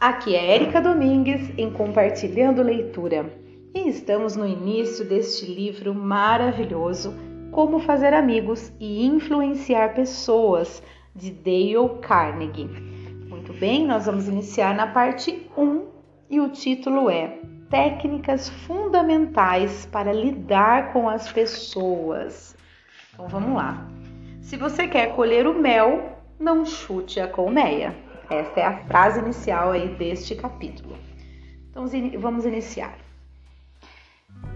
Aqui é Érica Domingues em Compartilhando Leitura e estamos no início deste livro maravilhoso Como Fazer Amigos e Influenciar Pessoas de Dale Carnegie. Muito bem, nós vamos iniciar na parte 1 e o título é Técnicas Fundamentais para Lidar com as Pessoas. Então vamos lá. Se você quer colher o mel, não chute a colmeia. Esta é a frase inicial aí deste capítulo. Então vamos iniciar.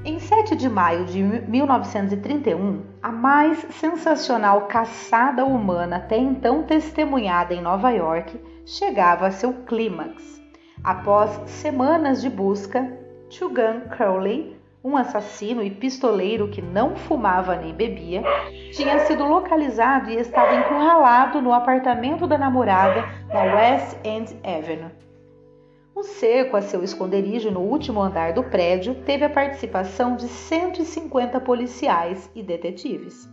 Em 7 de maio de 1931, a mais sensacional caçada humana até então testemunhada em Nova York chegava a seu clímax. Após semanas de busca, Chugan Crowley um assassino e pistoleiro que não fumava nem bebia, tinha sido localizado e estava encurralado no apartamento da namorada na West End Avenue. O cerco a seu esconderijo no último andar do prédio teve a participação de 150 policiais e detetives.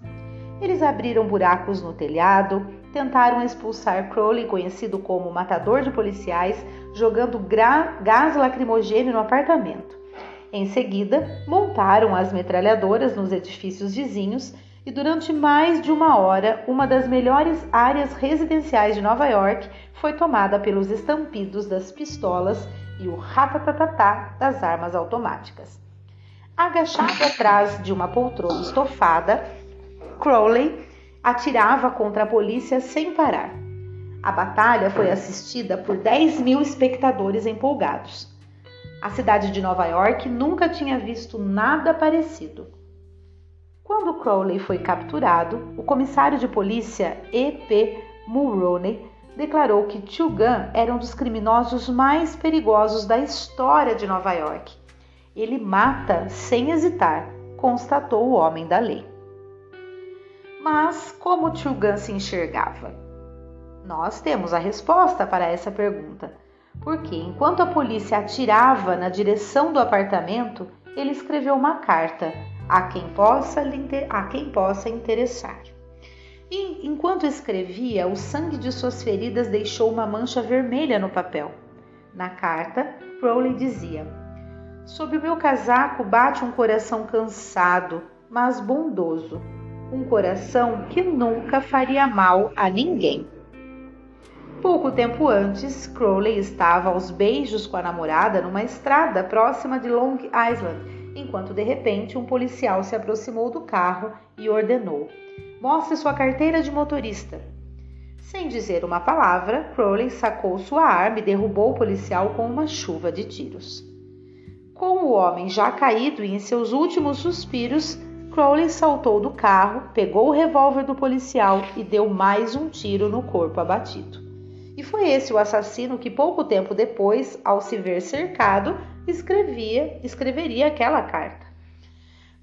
Eles abriram buracos no telhado, tentaram expulsar Crowley, conhecido como matador de policiais, jogando gás lacrimogêneo no apartamento. Em seguida, montaram as metralhadoras nos edifícios vizinhos e durante mais de uma hora, uma das melhores áreas residenciais de Nova York foi tomada pelos estampidos das pistolas e o ratatatatá das armas automáticas. Agachado atrás de uma poltrona estofada, Crowley atirava contra a polícia sem parar. A batalha foi assistida por 10 mil espectadores empolgados. A cidade de Nova York nunca tinha visto nada parecido. Quando Crowley foi capturado, o comissário de polícia E.P. Mulroney declarou que Chugan era um dos criminosos mais perigosos da história de Nova York. Ele mata sem hesitar, constatou o homem da lei. Mas como Chugan se enxergava? Nós temos a resposta para essa pergunta porque enquanto a polícia atirava na direção do apartamento, ele escreveu uma carta a quem possa, a quem possa interessar. E enquanto escrevia, o sangue de suas feridas deixou uma mancha vermelha no papel. Na carta, Crowley dizia: Sob o meu casaco bate um coração cansado, mas bondoso, um coração que nunca faria mal a ninguém. Pouco tempo antes, Crowley estava aos beijos com a namorada numa estrada próxima de Long Island, enquanto de repente um policial se aproximou do carro e ordenou: Mostre sua carteira de motorista. Sem dizer uma palavra, Crowley sacou sua arma e derrubou o policial com uma chuva de tiros. Com o homem já caído e em seus últimos suspiros, Crowley saltou do carro, pegou o revólver do policial e deu mais um tiro no corpo abatido. E foi esse o assassino que pouco tempo depois, ao se ver cercado, escrevia, escreveria aquela carta.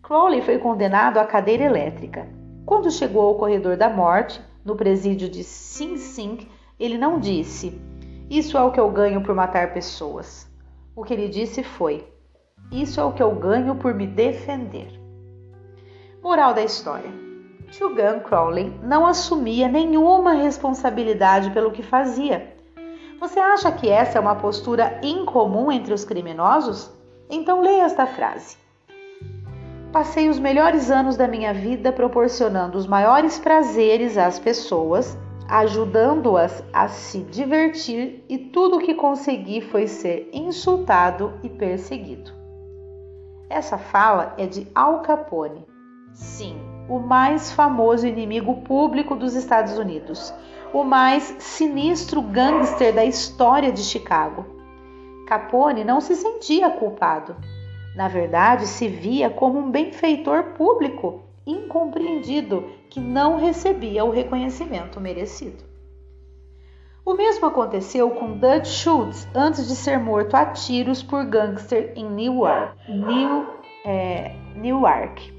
Crowley foi condenado à cadeira elétrica. Quando chegou ao corredor da morte, no presídio de Sing Sing, ele não disse: Isso é o que eu ganho por matar pessoas. O que ele disse foi: Isso é o que eu ganho por me defender. Moral da história: Chugan Crowley não assumia nenhuma responsabilidade pelo que fazia. Você acha que essa é uma postura incomum entre os criminosos? Então leia esta frase. Passei os melhores anos da minha vida proporcionando os maiores prazeres às pessoas, ajudando-as a se divertir e tudo o que consegui foi ser insultado e perseguido. Essa fala é de Al Capone. Sim, o mais famoso inimigo público dos Estados Unidos, o mais sinistro gangster da história de Chicago. Capone não se sentia culpado. Na verdade, se via como um benfeitor público incompreendido que não recebia o reconhecimento merecido. O mesmo aconteceu com Dutch Schultz antes de ser morto a tiros por gangster em Newark. New, é, Newark.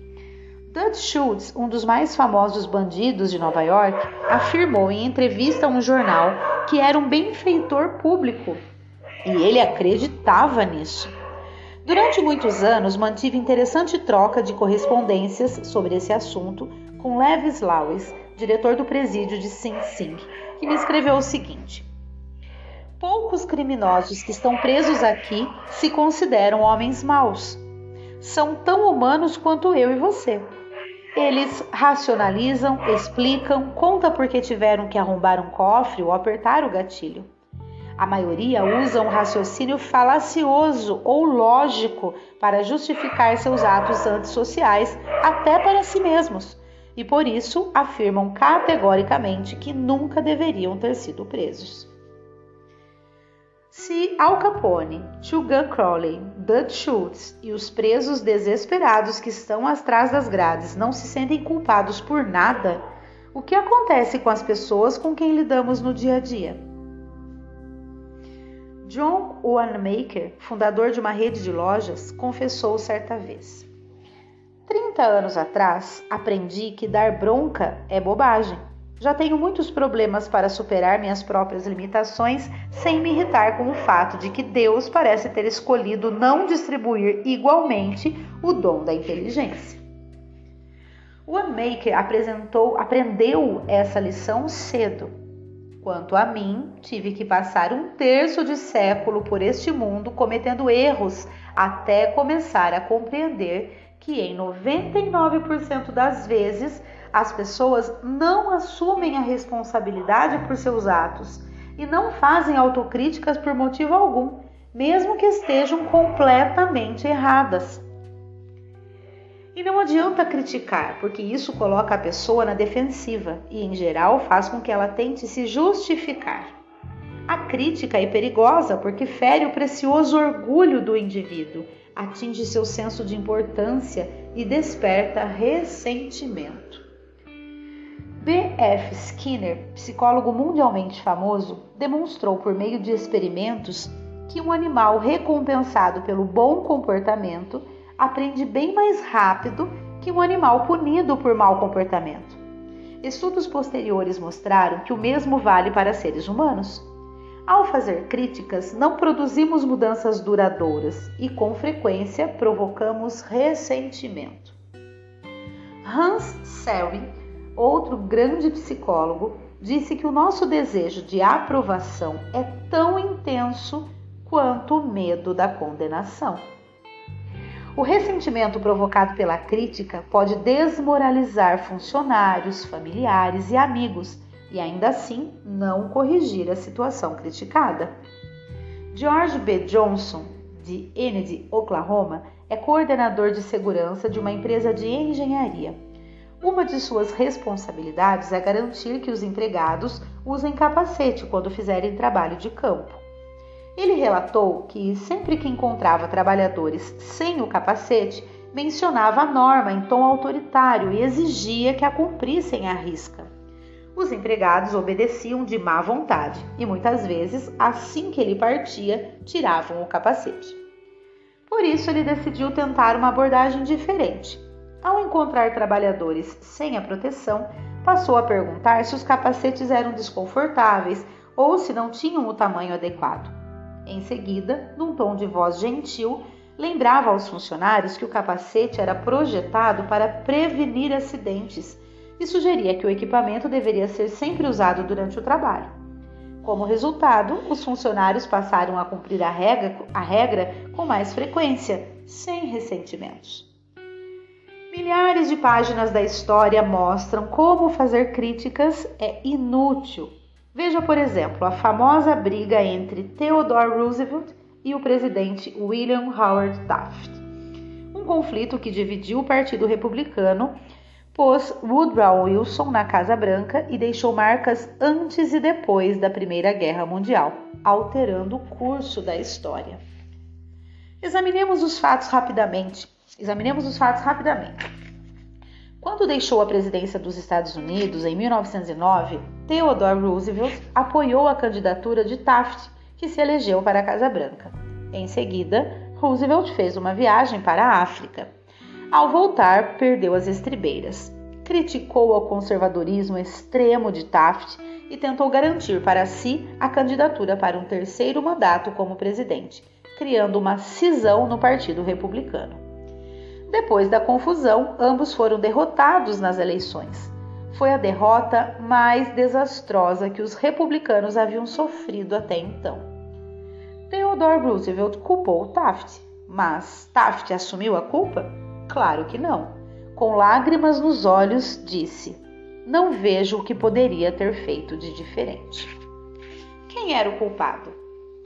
Dutch Schultz, um dos mais famosos bandidos de Nova York, afirmou em entrevista a um jornal que era um benfeitor público e ele acreditava nisso. Durante muitos anos, mantive interessante troca de correspondências sobre esse assunto com Levis Lawes, diretor do presídio de Sing Sing, que me escreveu o seguinte: Poucos criminosos que estão presos aqui se consideram homens maus. São tão humanos quanto eu e você. Eles racionalizam, explicam, conta porque tiveram que arrombar um cofre ou apertar o gatilho. A maioria usa um raciocínio falacioso ou lógico para justificar seus atos antissociais, até para si mesmos, e por isso afirmam categoricamente que nunca deveriam ter sido presos. Se Al Capone, Sugar Crowley, Dutch Schultz e os presos desesperados que estão atrás das grades não se sentem culpados por nada, o que acontece com as pessoas com quem lidamos no dia a dia? John Wanamaker, fundador de uma rede de lojas, confessou certa vez: 30 anos atrás, aprendi que dar bronca é bobagem. Já tenho muitos problemas para superar minhas próprias limitações sem me irritar com o fato de que Deus parece ter escolhido não distribuir igualmente o dom da inteligência. O Maker apresentou, aprendeu essa lição cedo. Quanto a mim, tive que passar um terço de século por este mundo cometendo erros até começar a compreender que em 99% das vezes as pessoas não assumem a responsabilidade por seus atos e não fazem autocríticas por motivo algum, mesmo que estejam completamente erradas. E não adianta criticar, porque isso coloca a pessoa na defensiva e, em geral, faz com que ela tente se justificar. A crítica é perigosa porque fere o precioso orgulho do indivíduo, atinge seu senso de importância e desperta ressentimento. B.F. Skinner, psicólogo mundialmente famoso, demonstrou por meio de experimentos que um animal recompensado pelo bom comportamento aprende bem mais rápido que um animal punido por mau comportamento. Estudos posteriores mostraram que o mesmo vale para seres humanos. Ao fazer críticas, não produzimos mudanças duradouras e, com frequência, provocamos ressentimento. Hans Selwyn outro grande psicólogo, disse que o nosso desejo de aprovação é tão intenso quanto o medo da condenação. O ressentimento provocado pela crítica pode desmoralizar funcionários, familiares e amigos e ainda assim não corrigir a situação criticada. George B. Johnson, de Enid, Oklahoma, é coordenador de segurança de uma empresa de engenharia. Uma de suas responsabilidades é garantir que os empregados usem capacete quando fizerem trabalho de campo. Ele relatou que sempre que encontrava trabalhadores sem o capacete, mencionava a norma em tom autoritário e exigia que a cumprissem à risca. Os empregados obedeciam de má vontade e muitas vezes, assim que ele partia, tiravam o capacete. Por isso, ele decidiu tentar uma abordagem diferente ao encontrar trabalhadores sem a proteção, passou a perguntar se os capacetes eram desconfortáveis ou se não tinham o tamanho adequado. Em seguida, num tom de voz gentil, lembrava aos funcionários que o capacete era projetado para prevenir acidentes e sugeria que o equipamento deveria ser sempre usado durante o trabalho. Como resultado, os funcionários passaram a cumprir a regra, a regra com mais frequência, sem ressentimentos. Milhares de páginas da história mostram como fazer críticas é inútil. Veja, por exemplo, a famosa briga entre Theodore Roosevelt e o presidente William Howard Taft. Um conflito que dividiu o Partido Republicano, pôs Woodrow Wilson na Casa Branca e deixou marcas antes e depois da Primeira Guerra Mundial, alterando o curso da história. Examinemos os fatos rapidamente. Examinemos os fatos rapidamente. Quando deixou a presidência dos Estados Unidos em 1909, Theodore Roosevelt apoiou a candidatura de Taft, que se elegeu para a Casa Branca. Em seguida, Roosevelt fez uma viagem para a África. Ao voltar, perdeu as estribeiras. Criticou o conservadorismo extremo de Taft e tentou garantir para si a candidatura para um terceiro mandato como presidente, criando uma cisão no Partido Republicano. Depois da confusão, ambos foram derrotados nas eleições. Foi a derrota mais desastrosa que os republicanos haviam sofrido até então. Theodore Roosevelt culpou Taft, mas Taft assumiu a culpa? Claro que não. Com lágrimas nos olhos, disse: Não vejo o que poderia ter feito de diferente. Quem era o culpado?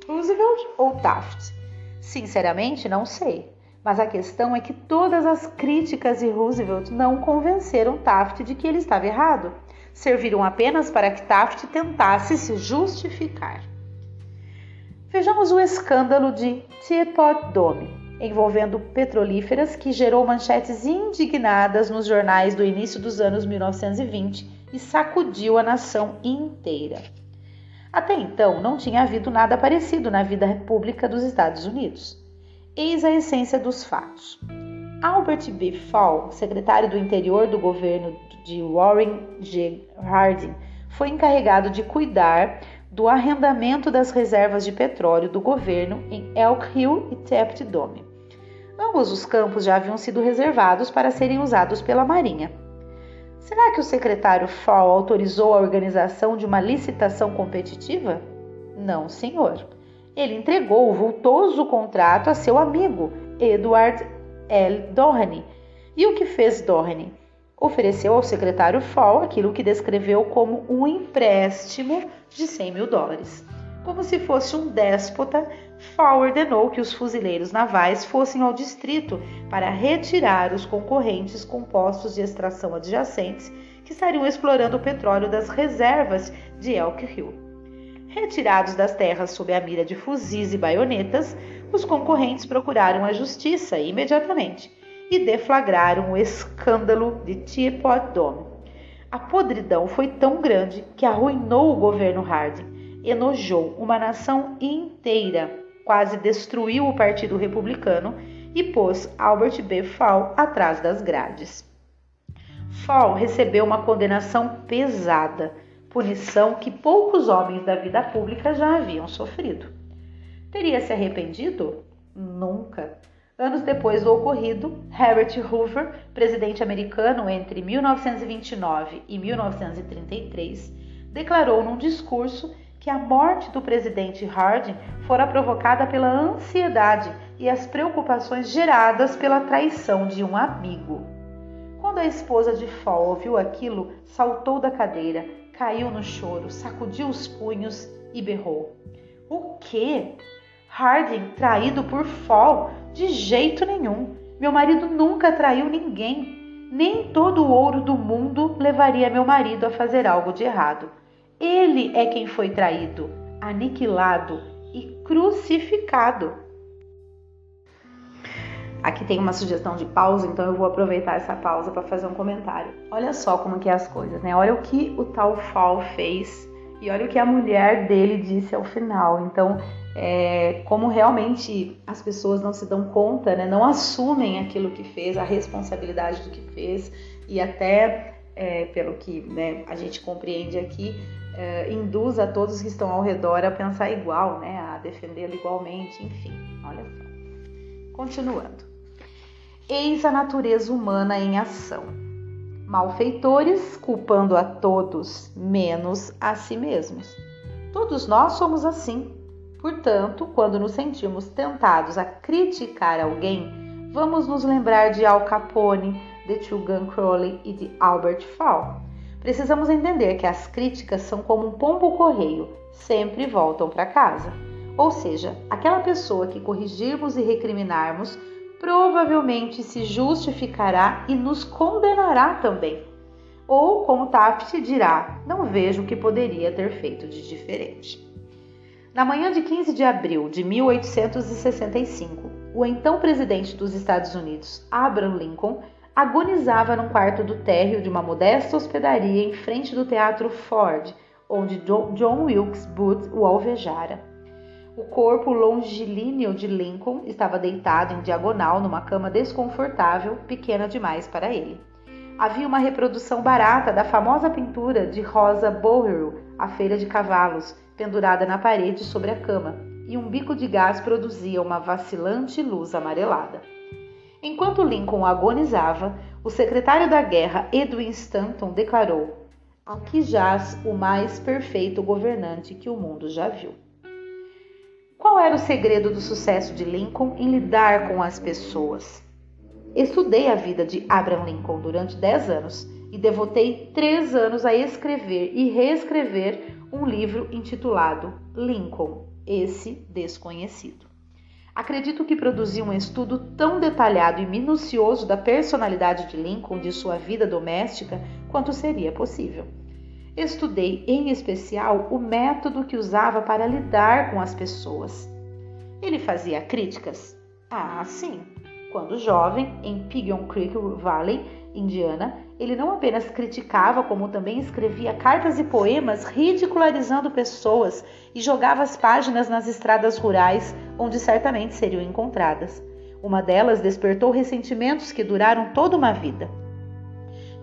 Roosevelt ou Taft? Sinceramente, não sei. Mas a questão é que todas as críticas de Roosevelt não convenceram Taft de que ele estava errado. Serviram apenas para que Taft tentasse se justificar. Vejamos o escândalo de Teapot Dome, envolvendo petrolíferas que gerou manchetes indignadas nos jornais do início dos anos 1920 e sacudiu a nação inteira. Até então, não tinha havido nada parecido na vida pública dos Estados Unidos. Eis a essência dos fatos. Albert B. Fall, secretário do Interior do governo de Warren G. Harding, foi encarregado de cuidar do arrendamento das reservas de petróleo do governo em Elk Hill e Taft Dome. Ambos os campos já haviam sido reservados para serem usados pela Marinha. Será que o secretário Fall autorizou a organização de uma licitação competitiva? Não, senhor. Ele entregou o vultoso contrato a seu amigo, Edward L. Doheny. E o que fez Doheny? ofereceu ao secretário Fall aquilo que descreveu como um empréstimo de 100 mil dólares. Como se fosse um déspota, Fall ordenou que os fuzileiros navais fossem ao distrito para retirar os concorrentes com postos de extração adjacentes que estariam explorando o petróleo das reservas de Elk Hill. Retirados das terras sob a mira de fuzis e baionetas, os concorrentes procuraram a justiça imediatamente e deflagraram o escândalo de Teapot Dome. A podridão foi tão grande que arruinou o governo Harding, enojou uma nação inteira, quase destruiu o Partido Republicano e pôs Albert B. Fall atrás das grades. Fall recebeu uma condenação pesada, punição que poucos homens da vida pública já haviam sofrido. Teria se arrependido? Nunca. Anos depois do ocorrido, Herbert Hoover, presidente americano entre 1929 e 1933, declarou num discurso que a morte do presidente Harding fora provocada pela ansiedade e as preocupações geradas pela traição de um amigo. Quando a esposa de Fall ouviu aquilo, saltou da cadeira, caiu no choro, sacudiu os punhos e berrou: O quê? Harding traído por Fall? De jeito nenhum. Meu marido nunca traiu ninguém. Nem todo o ouro do mundo levaria meu marido a fazer algo de errado. Ele é quem foi traído, aniquilado e crucificado. Aqui tem uma sugestão de pausa, então eu vou aproveitar essa pausa para fazer um comentário. Olha só como que é as coisas, né? Olha o que o tal Fall fez e olha o que a mulher dele disse ao final. Então, é, como realmente as pessoas não se dão conta, né, não assumem aquilo que fez, a responsabilidade do que fez e até, é, pelo que né, a gente compreende aqui, é, induz a todos que estão ao redor a pensar igual, né, a defendê-lo igualmente, enfim, olha só. Continuando. Eis a natureza humana em ação. Malfeitores culpando a todos, menos a si mesmos. Todos nós somos assim Portanto, quando nos sentimos tentados a criticar alguém, vamos nos lembrar de Al Capone, de Tugan Crowley e de Albert Fall. Precisamos entender que as críticas são como um pombo correio, sempre voltam para casa. Ou seja, aquela pessoa que corrigirmos e recriminarmos provavelmente se justificará e nos condenará também. Ou, como Taft dirá, não vejo o que poderia ter feito de diferente. Na manhã de 15 de abril de 1865, o então presidente dos Estados Unidos, Abraham Lincoln, agonizava num quarto do térreo de uma modesta hospedaria em frente do Teatro Ford, onde John Wilkes Booth o alvejara. O corpo longilíneo de Lincoln estava deitado em diagonal numa cama desconfortável, pequena demais para ele. Havia uma reprodução barata da famosa pintura de Rosa Boreau, A Feira de Cavalos, pendurada na parede sobre a cama, e um bico de gás produzia uma vacilante luz amarelada. Enquanto Lincoln agonizava, o secretário da guerra Edwin Stanton declarou: Aqui jaz o mais perfeito governante que o mundo já viu. Qual era o segredo do sucesso de Lincoln em lidar com as pessoas? Estudei a vida de Abraham Lincoln durante 10 anos e devotei 3 anos a escrever e reescrever um livro intitulado Lincoln, esse desconhecido. Acredito que produzir um estudo tão detalhado e minucioso da personalidade de Lincoln, de sua vida doméstica, quanto seria possível. Estudei em especial o método que usava para lidar com as pessoas. Ele fazia críticas? Ah, sim. Quando jovem, em Pigeon Creek Valley, Indiana, ele não apenas criticava, como também escrevia cartas e poemas ridicularizando pessoas e jogava as páginas nas estradas rurais, onde certamente seriam encontradas. Uma delas despertou ressentimentos que duraram toda uma vida.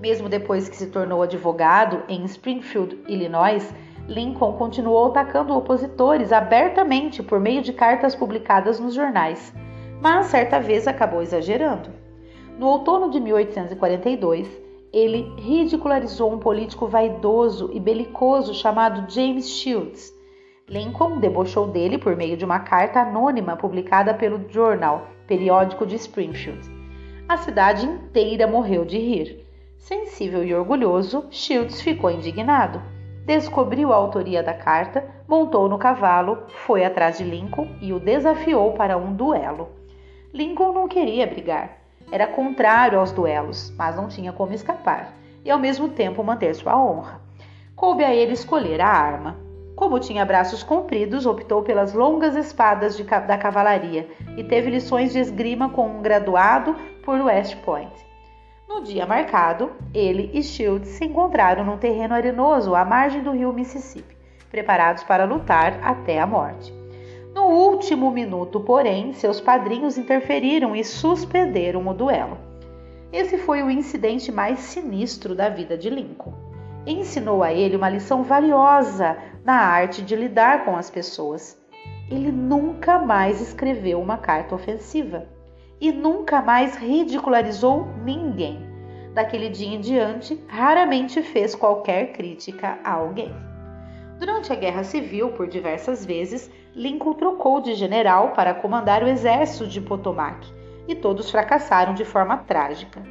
Mesmo depois que se tornou advogado em Springfield, Illinois, Lincoln continuou atacando opositores abertamente por meio de cartas publicadas nos jornais, mas certa vez acabou exagerando. No outono de 1842, ele ridicularizou um político vaidoso e belicoso chamado James Shields. Lincoln debochou dele por meio de uma carta anônima publicada pelo Journal, periódico de Springfield. A cidade inteira morreu de rir. Sensível e orgulhoso, Shields ficou indignado. Descobriu a autoria da carta, montou no cavalo, foi atrás de Lincoln e o desafiou para um duelo. Lincoln não queria brigar. Era contrário aos duelos, mas não tinha como escapar e ao mesmo tempo manter sua honra. Coube a ele escolher a arma. Como tinha braços compridos, optou pelas longas espadas de, da cavalaria e teve lições de esgrima com um graduado por West Point. No dia marcado, ele e Shields se encontraram num terreno arenoso à margem do rio Mississippi, preparados para lutar até a morte. No último minuto, porém, seus padrinhos interferiram e suspenderam o duelo. Esse foi o incidente mais sinistro da vida de Lincoln. Ensinou a ele uma lição valiosa na arte de lidar com as pessoas. Ele nunca mais escreveu uma carta ofensiva e nunca mais ridicularizou ninguém. Daquele dia em diante, raramente fez qualquer crítica a alguém. Durante a Guerra Civil, por diversas vezes, Lincoln trocou de general para comandar o exército de Potomac e todos fracassaram de forma trágica.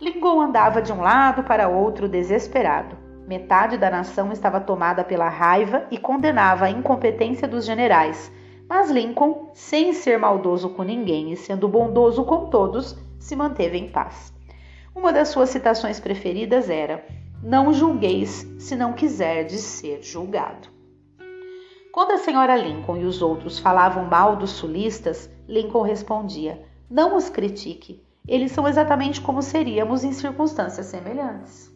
Lincoln andava de um lado para outro desesperado. Metade da nação estava tomada pela raiva e condenava a incompetência dos generais, mas Lincoln, sem ser maldoso com ninguém e sendo bondoso com todos, se manteve em paz. Uma das suas citações preferidas era: não julgueis se não quiserdes ser julgado. Quando a senhora Lincoln e os outros falavam mal dos sulistas, Lincoln respondia: Não os critique, eles são exatamente como seríamos em circunstâncias semelhantes.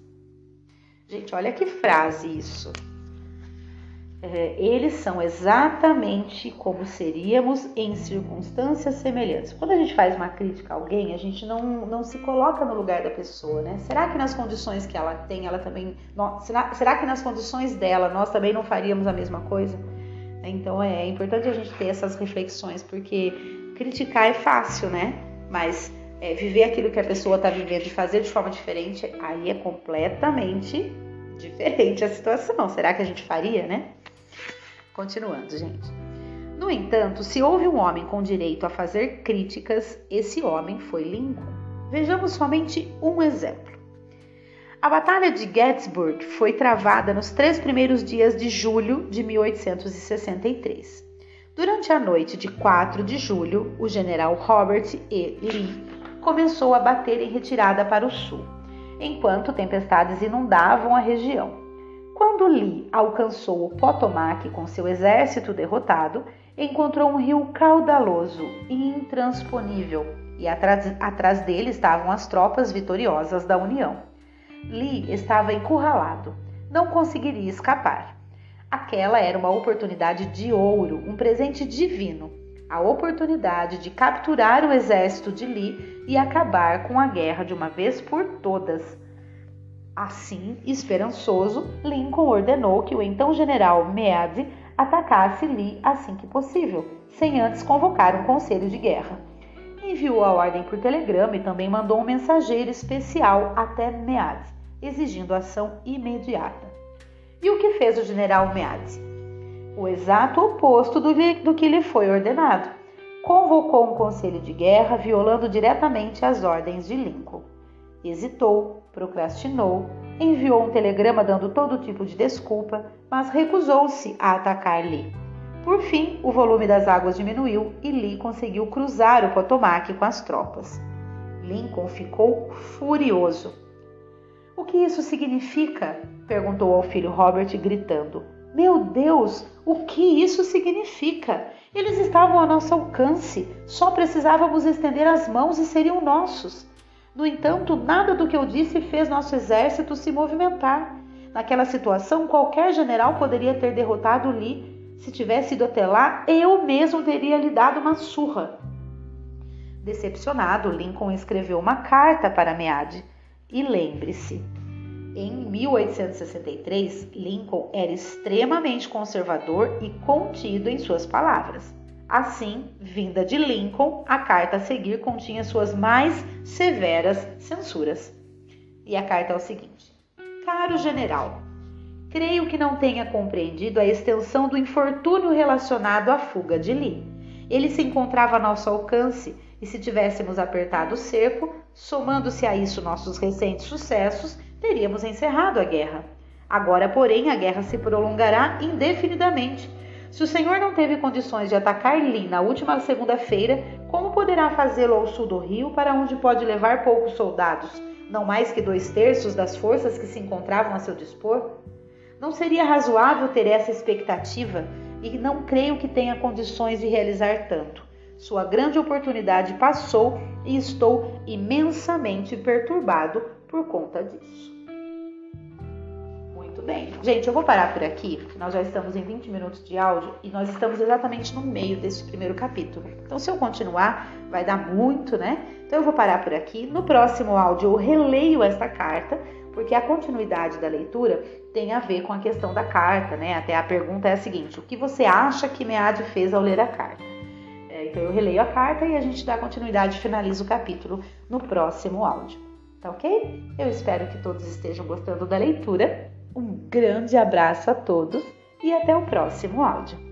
Gente, olha que frase isso eles são exatamente como seríamos em circunstâncias semelhantes. Quando a gente faz uma crítica a alguém, a gente não, não se coloca no lugar da pessoa, né? Será que nas condições que ela tem, ela também. será, será que nas condições dela nós também não faríamos a mesma coisa? Então é, é importante a gente ter essas reflexões, porque criticar é fácil, né? Mas é, viver aquilo que a pessoa está vivendo e fazer de forma diferente, aí é completamente diferente a situação. Será que a gente faria, né? Continuando, gente. No entanto, se houve um homem com direito a fazer críticas, esse homem foi Lincoln. Vejamos somente um exemplo. A Batalha de Gettysburg foi travada nos três primeiros dias de julho de 1863. Durante a noite de 4 de julho, o general Robert E. Lee começou a bater em retirada para o sul, enquanto tempestades inundavam a região. Quando Lee alcançou o Potomac com seu exército derrotado, encontrou um rio caudaloso e intransponível, e atrás, atrás dele estavam as tropas vitoriosas da União. Lee estava encurralado, não conseguiria escapar. Aquela era uma oportunidade de ouro, um presente divino, a oportunidade de capturar o exército de Lee e acabar com a guerra de uma vez por todas. Assim, esperançoso, Lincoln ordenou que o então general Meade atacasse Lee assim que possível, sem antes convocar um conselho de guerra. Enviou a ordem por telegrama e também mandou um mensageiro especial até Meade, exigindo ação imediata. E o que fez o general Meade? o exato oposto do, do que lhe foi ordenado. Convocou um conselho de guerra, violando diretamente as ordens de Lincoln. Hesitou, procrastinou, enviou um telegrama dando todo tipo de desculpa, mas recusou-se a atacar Lee. Por fim, o volume das águas diminuiu e Lee conseguiu cruzar o Potomac com as tropas. Lincoln ficou furioso. O que isso significa? perguntou ao filho Robert, gritando. Meu Deus, o que isso significa? Eles estavam a nosso alcance, só precisávamos estender as mãos e seriam nossos. No entanto, nada do que eu disse fez nosso exército se movimentar. Naquela situação, qualquer general poderia ter derrotado Lee. Se tivesse ido até lá, eu mesmo teria lhe dado uma surra. Decepcionado, Lincoln escreveu uma carta para Meade. E lembre-se, em 1863, Lincoln era extremamente conservador e contido em suas palavras. Assim, vinda de Lincoln, a carta a seguir continha suas mais severas censuras. E a carta é o seguinte: Caro general, creio que não tenha compreendido a extensão do infortúnio relacionado à fuga de Lee. Ele se encontrava a nosso alcance e, se tivéssemos apertado o cerco, somando-se a isso nossos recentes sucessos, teríamos encerrado a guerra. Agora, porém, a guerra se prolongará indefinidamente se o Senhor não teve condições de atacar Lee na última segunda-feira, como poderá fazê-lo ao sul do rio, para onde pode levar poucos soldados, não mais que dois terços das forças que se encontravam a seu dispor? Não seria razoável ter essa expectativa e não creio que tenha condições de realizar tanto. Sua grande oportunidade passou e estou imensamente perturbado por conta disso. Muito bem. Gente, eu vou parar por aqui. Nós já estamos em 20 minutos de áudio e nós estamos exatamente no meio desse primeiro capítulo. Então, se eu continuar, vai dar muito, né? Então, eu vou parar por aqui. No próximo áudio, eu releio esta carta, porque a continuidade da leitura tem a ver com a questão da carta, né? Até a pergunta é a seguinte: o que você acha que Meade fez ao ler a carta? É, então, eu releio a carta e a gente dá continuidade e finaliza o capítulo no próximo áudio. Tá ok? Eu espero que todos estejam gostando da leitura um grande abraço a todos e até o próximo áudio.